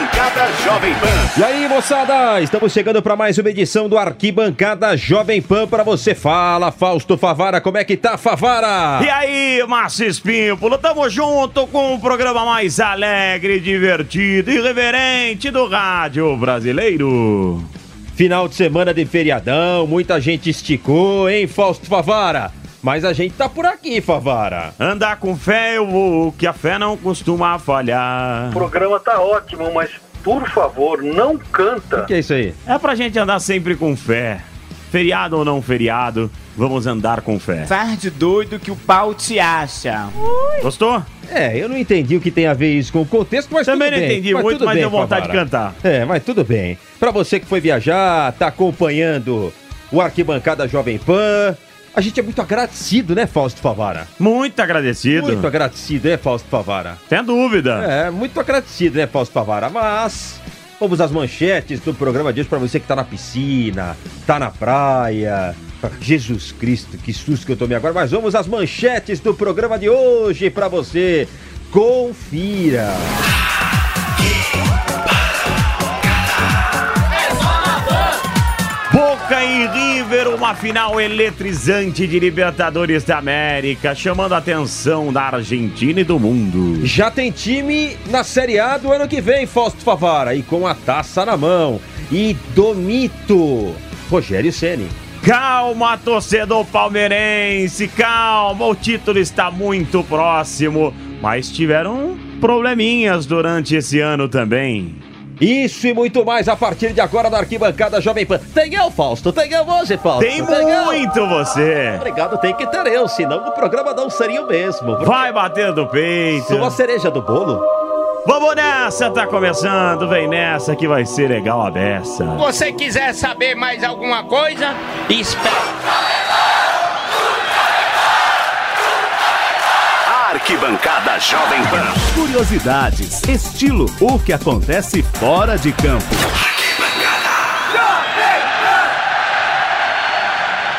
Arquibancada Jovem Pan. E aí, moçada, estamos chegando para mais uma edição do Arquibancada Jovem Pan para você. Fala, Fausto Favara, como é que tá, Favara? E aí, Márcio Espímpolo, tamo junto com o programa mais alegre, divertido e irreverente do rádio brasileiro. Final de semana de feriadão, muita gente esticou, hein, Fausto Favara? Mas a gente tá por aqui, Favara. Andar com fé eu vou, que a fé não costuma falhar. O programa tá ótimo, mas por favor, não canta. O que é isso aí? É pra gente andar sempre com fé. Feriado ou não feriado, vamos andar com fé. Faz de doido que o pau te acha. Gostou? É, eu não entendi o que tem a ver isso com o contexto, mas Também tudo não bem. entendi muito, tudo mas bem, deu vontade Favara. de cantar. É, mas tudo bem. Pra você que foi viajar, tá acompanhando o Arquibancada Jovem Pan, a gente é muito agradecido, né, Fausto Favara? Muito agradecido. Muito agradecido, né, Fausto Favara? Sem dúvida. É, muito agradecido, né, Fausto Favara? Mas vamos às manchetes do programa de hoje pra você que tá na piscina, tá na praia. Jesus Cristo, que susto que eu tomei agora. Mas vamos às manchetes do programa de hoje pra você. Confira. Boca e River, uma final eletrizante de Libertadores da América, chamando a atenção da Argentina e do mundo. Já tem time na Série A do ano que vem, Fausto Favara, e com a taça na mão. E do mito, Rogério Ceni. Calma, torcedor palmeirense, calma, o título está muito próximo, mas tiveram probleminhas durante esse ano também. Isso e muito mais a partir de agora da arquibancada Jovem Pan. Tem eu, Fausto, tem eu hoje, Fausto. Tem eu. muito você. Obrigado, tem que ter eu, senão o programa não seria o mesmo. Vai batendo peito. Sou a cereja do bolo. Vamos nessa, tá começando, vem nessa que vai ser legal a beça. Você quiser saber mais alguma coisa? Espera. Arquibancada Jovem Pan. Curiosidades, estilo, o que acontece fora de campo.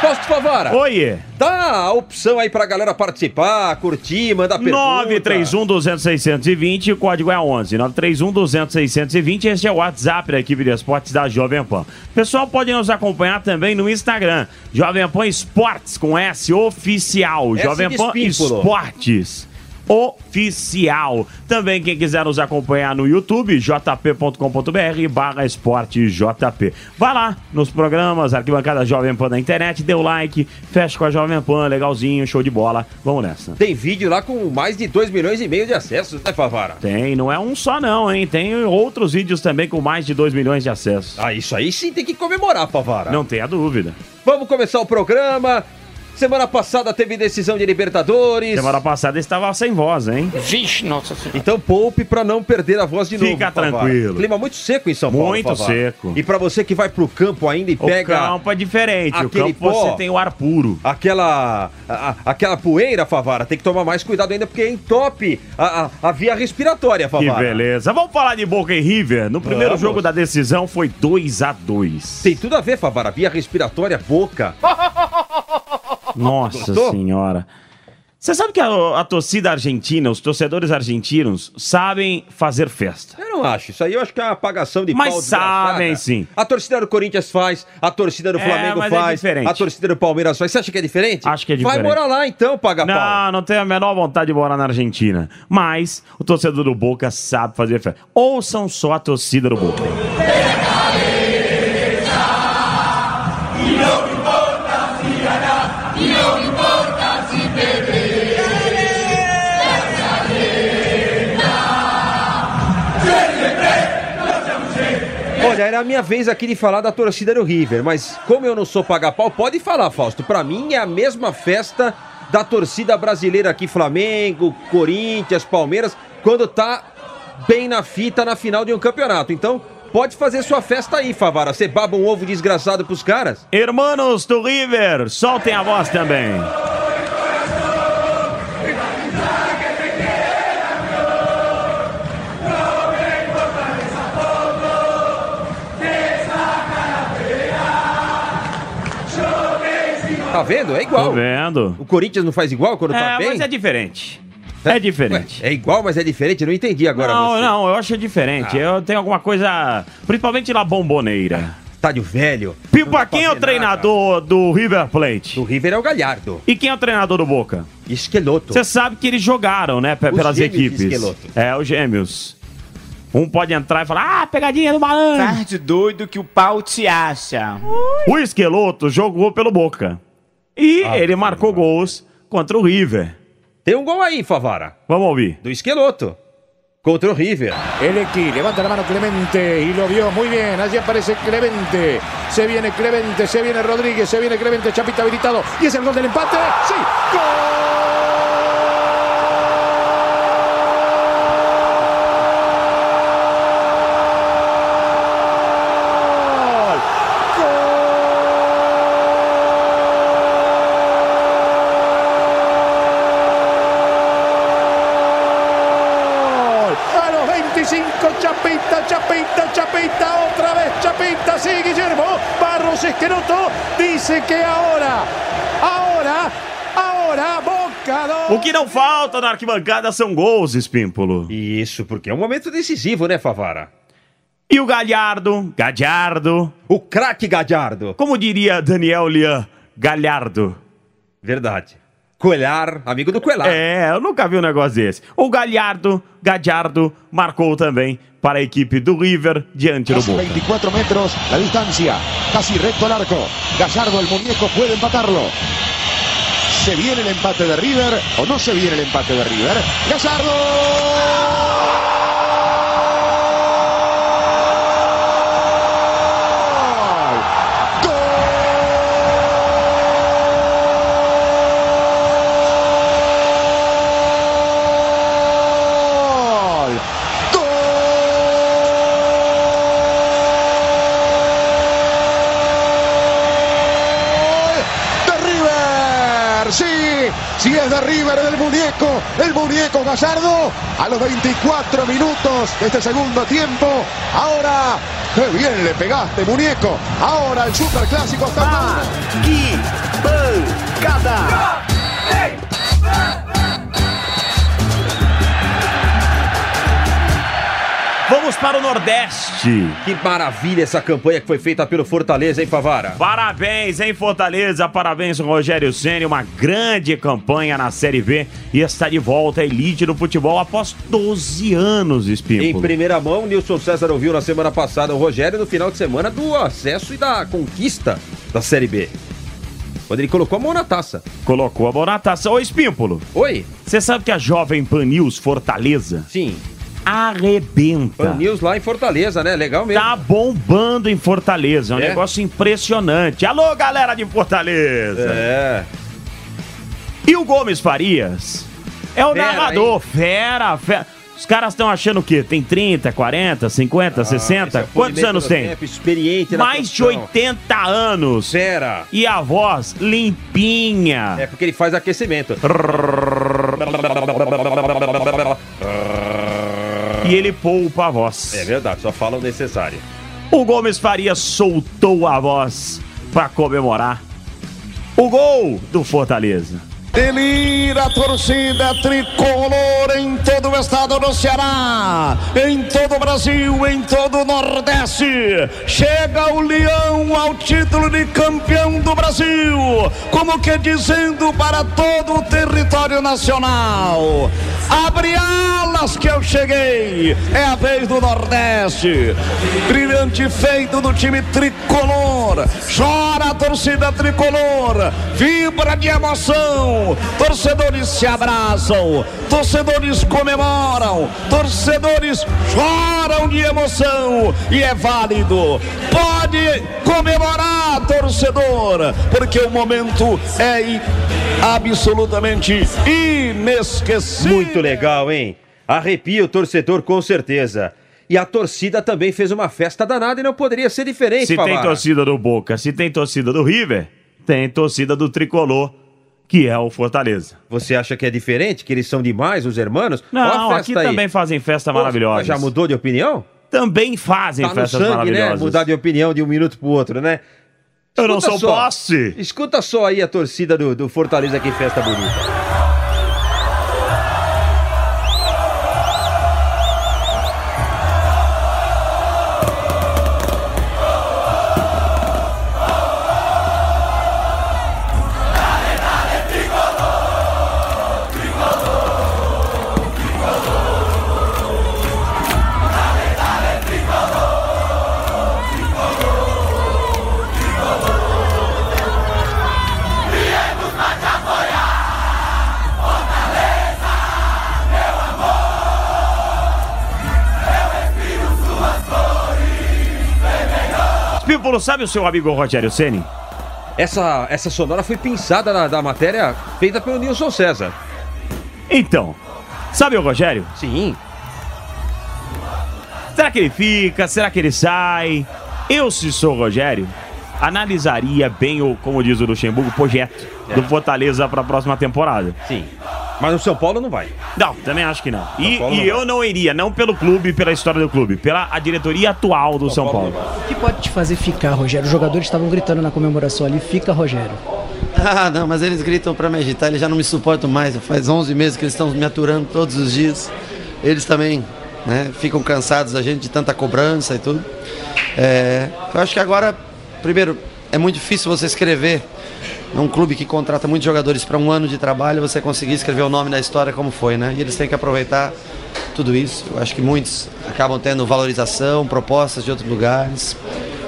Fausto Favara, Oi, dá a opção aí pra galera participar, curtir, mandar pergunta. 931 200 620, o código é 11. 931 200 620, este é o WhatsApp da equipe de esportes da Jovem Pan. O pessoal pode nos acompanhar também no Instagram, Jovem Pan Esportes, com S oficial. S Jovem Pan. Esportes. Oficial. Também quem quiser nos acompanhar no YouTube, jp.com.br barra esporte JP. Vai lá nos programas, arquibancada Jovem Pan da internet, dê o like, fecha com a Jovem Pan, legalzinho, show de bola. Vamos nessa. Tem vídeo lá com mais de 2 milhões e meio de acessos, né, Favara? Tem, não é um só não, hein? Tem outros vídeos também com mais de 2 milhões de acessos. Ah, isso aí sim tem que comemorar, Favara. Não tenha dúvida. Vamos começar o programa. Semana passada teve decisão de Libertadores. Semana passada estava sem voz, hein? Vixe, nossa senhora. Então poupe pra não perder a voz de novo. Fica tranquilo. Clima muito seco em São Paulo. Muito Favara. seco. E pra você que vai pro campo ainda e O pega campo é diferente. O aquele campo pó. você tem o ar puro. aquela a- aquela poeira, Favara, tem que tomar mais cuidado ainda porque entope a, a, a via respiratória, Que Favara. beleza. Vamos falar de Boca e River. No primeiro Vamos. jogo da decisão foi 2 a 2 Tem tudo a ver, Favara. Via respiratória, boca. Nossa Gostou? senhora. Você sabe que a, a torcida argentina, os torcedores argentinos, sabem fazer festa. Eu não acho. Isso aí eu acho que é uma apagação de Mas sabem, sim. A torcida do Corinthians faz, a torcida do É, Flamengo é faz, diferente. a torcida do Palmeiras faz. Você acha que é diferente? Acho que é Vai diferente. morar lá então, paga pau. Não, não tenho a menor vontade de morar na Argentina. Mas o torcedor do Boca sabe fazer festa. Ouçam só a torcida do Boca. Era a minha vez aqui de falar da torcida do River, mas como eu não sou paga pau, pode falar, Fausto. Pra mim é a mesma festa da torcida brasileira aqui, Flamengo, Corinthians, Palmeiras, quando tá bem na fita na final de um campeonato. Então, pode fazer sua festa aí, Favara. Você baba um ovo desgraçado pros caras? Hermanos do River, soltem a voz também. Vendo? É Tô igual. vendo. O Corinthians não faz igual quando tá É, bem? mas é diferente. É diferente. É igual, mas é diferente? Eu não entendi agora. não, você. não, eu acho diferente. Ah. Eu tenho alguma coisa. Principalmente na bomboneira. Estádio velho. Pipa, quem é o ver nada. treinador do River Plate? Do River é o Galhardo. E quem é o treinador do Boca? Esqueloto. Você sabe que eles jogaram, né, pelas equipes. Esqueloto. É, os gêmeos. Um pode entrar e falar, ah, pegadinha do malandro. Tá de doido que o pau te acha. O Esqueloto jogou pelo Boca. E Ah, ele marcou gols contra o River. Tem um gol aí, Favara. Vamos ouvir. Do Esqueloto. Contra o River. Elequi, levanta la mano Clemente y lo vio muy bien. Allí aparece Clemente. Se viene Clemente, se viene Rodríguez, se viene Clemente, Chapita habilitado. Y es el gol del empate. ¡Sí! ¡Gol! Dice que ahora, ahora, ahora, Boca do- O que não falta na arquibancada são gols, Espímpolo. Isso, porque é um momento decisivo, né, Favara? E o Galhardo, Gadiardo, O craque Gadiardo. como diria Daniel Lian, Galhardo. Verdade. Coelhar, amigo do Coelhar. É, eu nunca vi um negócio desse. O Galhardo, Gadiardo, marcou também para a equipe do River diante do Boca. 24 metros la distancia, casi recto al arco. Gallardo, el muñeco, puede empatarlo. ¿Se viene el empate de River o no se viene el empate de River? Gallardo. River! ¡Sí! Si es de River, del muñeco, el muñeco Gallardo, a los 24 minutos de este segundo tiempo. Ahora, qué bien le pegaste, muñeco. Ahora el superclásico está en mano. Vamos para o Nordeste. Que maravilha essa campanha que foi feita pelo Fortaleza, hein, Favara? Parabéns, hein, Fortaleza? Parabéns, Rogério Ceni, uma grande campanha na Série B e está de volta à elite do futebol após 12 anos, Em Espímpolo. primeira mão, o Nilson César ouviu na semana passada o Rogério no final de semana do acesso e da conquista da Série B. Quando ele colocou a mão na taça. Colocou a mão na taça. Ô, Espímpolo, Oi? você sabe que a Jovem Pan News Fortaleza Sim. Arrebenta. Pan News lá em Fortaleza, né? Legal mesmo. Tá bombando em Fortaleza, é um É? negócio impressionante. Alô, galera de Fortaleza! É. E o Gomes Farias é o Fera, narrador, fera, fera. Os caras estão achando o quê? Tem 30, 40, 50, 60? Esse é o Quantos anos tem? tempo, experiente Mais de profissão. 80 anos. Fera. E a voz limpinha. É porque ele faz aquecimento. E ele poupa a voz. É verdade, só fala o necessário. O Gomes Farias soltou a voz para comemorar o gol do Fortaleza. Delira a torcida tricolor em todo o estado do Ceará, em todo o Brasil, em todo o Nordeste. Chega o Leão ao título de campeão do Brasil, como que dizendo para todo o território nacional: abre alas que eu cheguei, é a vez do Nordeste. Brilhante feito do time tricolor, chora a torcida tricolor, vibra de emoção. Torcedores se abraçam, torcedores comemoram, torcedores choram de emoção e é válido. Pode comemorar, torcedor, porque o momento é absolutamente inesquecível. Muito legal, hein? Arrepia o torcedor com certeza. E a torcida também fez uma festa danada e não poderia ser diferente, Se tem Favara. torcida do Boca, se tem torcida do River, tem torcida do Tricolor, que é o Fortaleza. Você acha que é diferente? Que eles são demais, os hermanos? Não, aqui aí. também fazem festa maravilhosa. Já mudou de opinião? Também fazem Tá festas sangue, né? maravilhosas. Mudar de opinião de um minuto pro outro, né? Eu não Escuta sou só. posse. Escuta só aí a torcida do, do Fortaleza, que festa bonita. Espímpolo, sabe o seu amigo Rogério Ceni? Essa, essa sonora foi pensada na, da matéria feita pelo Nilson César. Então, sabe o Rogério? Sim. Será que ele fica? Será que ele sai? Eu, se sou o Rogério, analisaria bem o, como diz o Luxemburgo, o projeto do Fortaleza para a próxima temporada. Sim. Mas no São Paulo não vai. Não, também acho que não. E, Paulo e não eu não iria, não pelo clube, pela história do clube, pela a diretoria atual do São, Paulo. O que pode te fazer ficar, Rogério? Os jogadores estavam gritando na comemoração ali, fica, Rogério. Ah, não, mas eles gritam pra me agitar, eles já não me suportam mais. Faz 11 meses que eles estão me aturando todos os dias. Eles também né, ficam cansados da gente de tanta cobrança e tudo. É, eu acho que agora, primeiro, é muito difícil você escrever num clube que contrata muitos jogadores para um ano de trabalho, você conseguir escrever o nome da história como foi, né? E eles têm que aproveitar tudo isso. Eu acho que muitos acabam tendo valorização, propostas de outros lugares.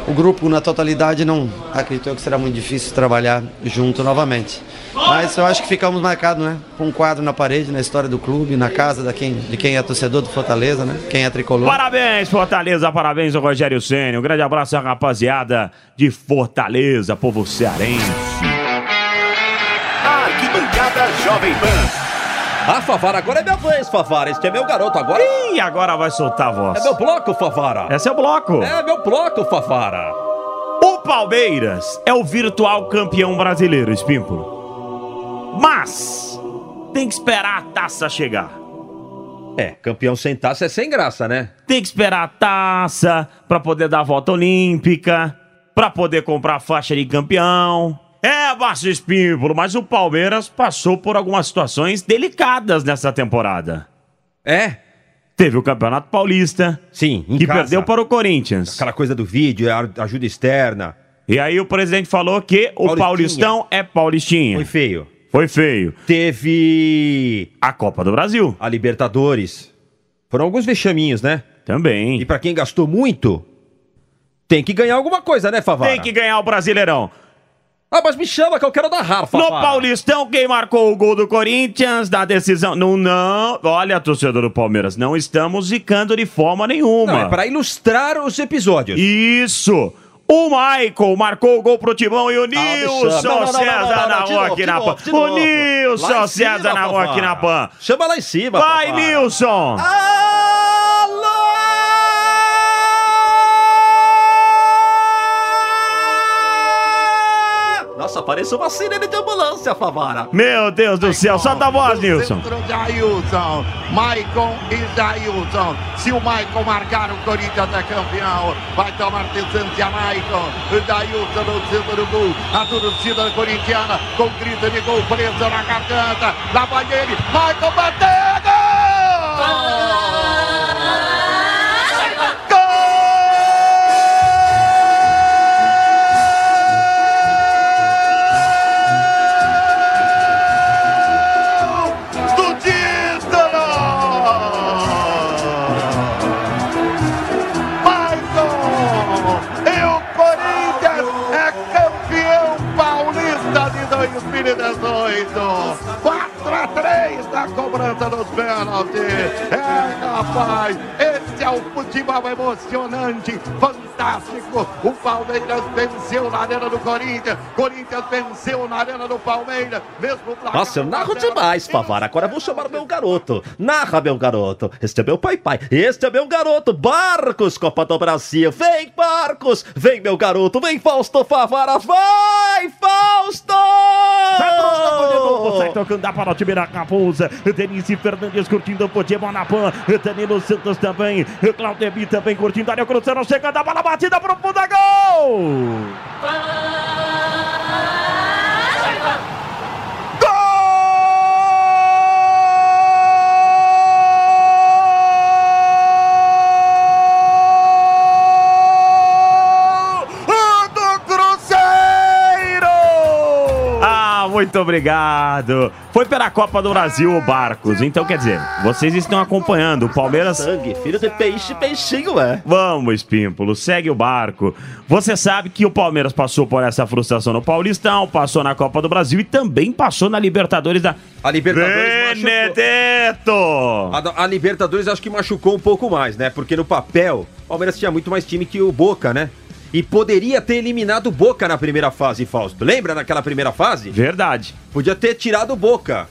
O grupo, na totalidade, não acreditou que será muito difícil trabalhar junto novamente. Mas eu acho que ficamos marcados, né? Com um quadro na parede, na história do clube, na casa da quem, de quem é torcedor do Fortaleza, né? Quem é tricolor. Parabéns, Fortaleza, parabéns ao Rogério Ceni. Um grande abraço à rapaziada de Fortaleza, povo cearense. Arquibancada Jovem Pan. Ah, Favara, agora é minha vez, Favara. Este é meu garoto agora. E agora vai soltar a voz. É meu bloco, Favara. Esse é o bloco. É meu bloco, Favara. O Palmeiras é o virtual campeão brasileiro, Espímpolo. Mas tem que esperar a taça chegar. É, campeão sem taça é sem graça, né? Tem que esperar a taça pra poder dar a volta olímpica, pra poder comprar a faixa de campeão. É, Márcio Espímpolo, mas o Palmeiras passou por algumas situações delicadas nessa temporada. É? Teve o Campeonato Paulista, Sim, em que casa. perdeu para o Corinthians. Aquela coisa do vídeo, a ajuda externa. E aí o presidente falou que o. Paulistão é Paulistinha. Foi feio. Foi feio. Teve A Copa do Brasil a Libertadores. Foram alguns vexaminhos, né? E também. pra quem gastou muito, tem que ganhar alguma coisa, né, Favara? Tem que ganhar o Brasileirão. Ah, mas me chama que eu quero narrar, Favara. No Paulistão, quem marcou o gol do Corinthians na decisão? Não, não. Olha, torcedor do Palmeiras, não estamos zicando de forma nenhuma. Não, é pra ilustrar os episódios. Isso! O Michael marcou o gol pro Timão e o Ah. Nilson César narrou novo, aqui na PAN. O Nilson César narrou Favara. aqui na PAN. Chama lá em cima, Vai. Nilson! Nossa, parece uma sirene de ambulância, Favara. Meu Deus do céu, solta a voz, Nilson. Centro de Ailton, Maicon e Jailton. Se o Maicon marcar, o Corinthians é campeão. Vai tomar distância a Maicon. O Jailton no centro do gol. A torcida corintiana com grito de gol preso na garganta. Lá vai ele. Maicon bateu! Venceu na arena do Corinthians. Corinthians venceu na arena do Palmeiras. Mesmo placar Nossa, eu narro demais, Favara. Agora eu vou chamar o meu garoto. Narra, meu garoto. Este é meu pai, pai. Este é meu garoto. Barcos, Copa do Brasil. Vem, Barcos. Vem, meu garoto. Vem, Fausto Favara. Vai, Fausto! Sai pro campo de novo, sai tocando a bola, time da Raposa. Denise Fernandes curtindo o futebol na PAN. Danilo Santos também. Claudemir também curtindo a área cruzando, chegando a bola batida pro fundo, é gol! Gol muito obrigado. Foi pela Copa do Brasil o Barcos. Então, quer dizer, vocês estão acompanhando o Palmeiras. Sangue, filho de peixe, peixinho, é. Vamos, Espímpolo, segue o barco. Você sabe que o Palmeiras passou por essa frustração no Paulistão, passou na Copa do Brasil e também passou na Libertadores da. A Libertadores machucou. Benedetto! A, a Libertadores acho que machucou um pouco mais, né? Porque no papel, o Palmeiras tinha muito mais time que o Boca, né? E poderia ter eliminado o Boca na primeira fase, Fausto. Lembra naquela primeira fase? Verdade. Podia ter tirado o Boca.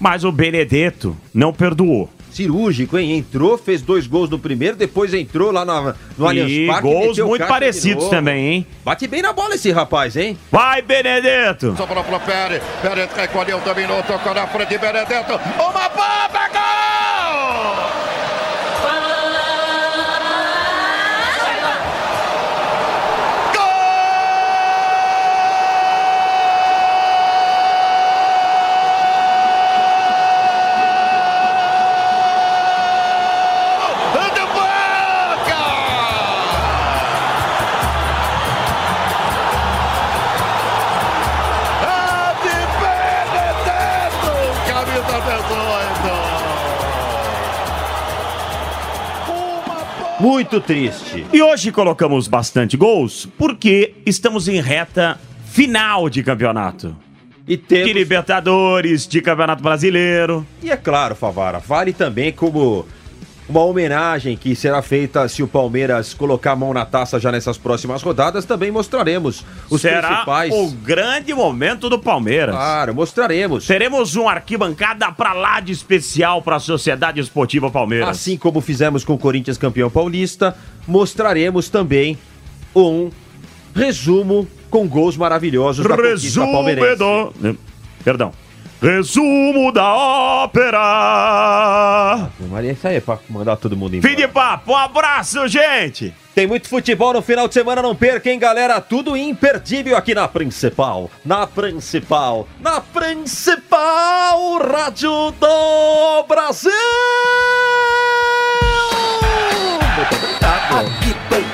Mas o Benedetto não perdoou. Cirúrgico, hein? Entrou, fez dois gols no primeiro, depois entrou lá na, no Allianz E Parque. gols muito parecidos também, hein? Bate bem na bola esse rapaz, hein? Vai, Benedetto! Sobrou pro Pérez. Pérez recolheu, dominou, tocou na frente. Benedetto. Uma bomba, Muito triste. E hoje colocamos bastante gols porque estamos em reta final de campeonato. E temos... De Libertadores, de Campeonato Brasileiro. E é claro, Favara, vale também como uma homenagem que será feita se o Palmeiras colocar a mão na taça já nessas próximas rodadas. Também mostraremos os Será principais. o grande momento do Palmeiras. Claro, mostraremos. Teremos um arquibancada pra lá de especial para a Sociedade Esportiva Palmeiras. Assim como fizemos com o Corinthians campeão paulista, mostraremos também um resumo com gols maravilhosos da conquista palmeirense. Perdão. Resumo da ópera! Maria, isso aí é pra mandar todo mundo embora. Fim de papo, um abraço, gente! Tem muito futebol no final de semana, não perca, hein, galera? Tudo imperdível aqui na principal, na principal, na principal Rádio do Brasil! Muito obrigado! Aqui tem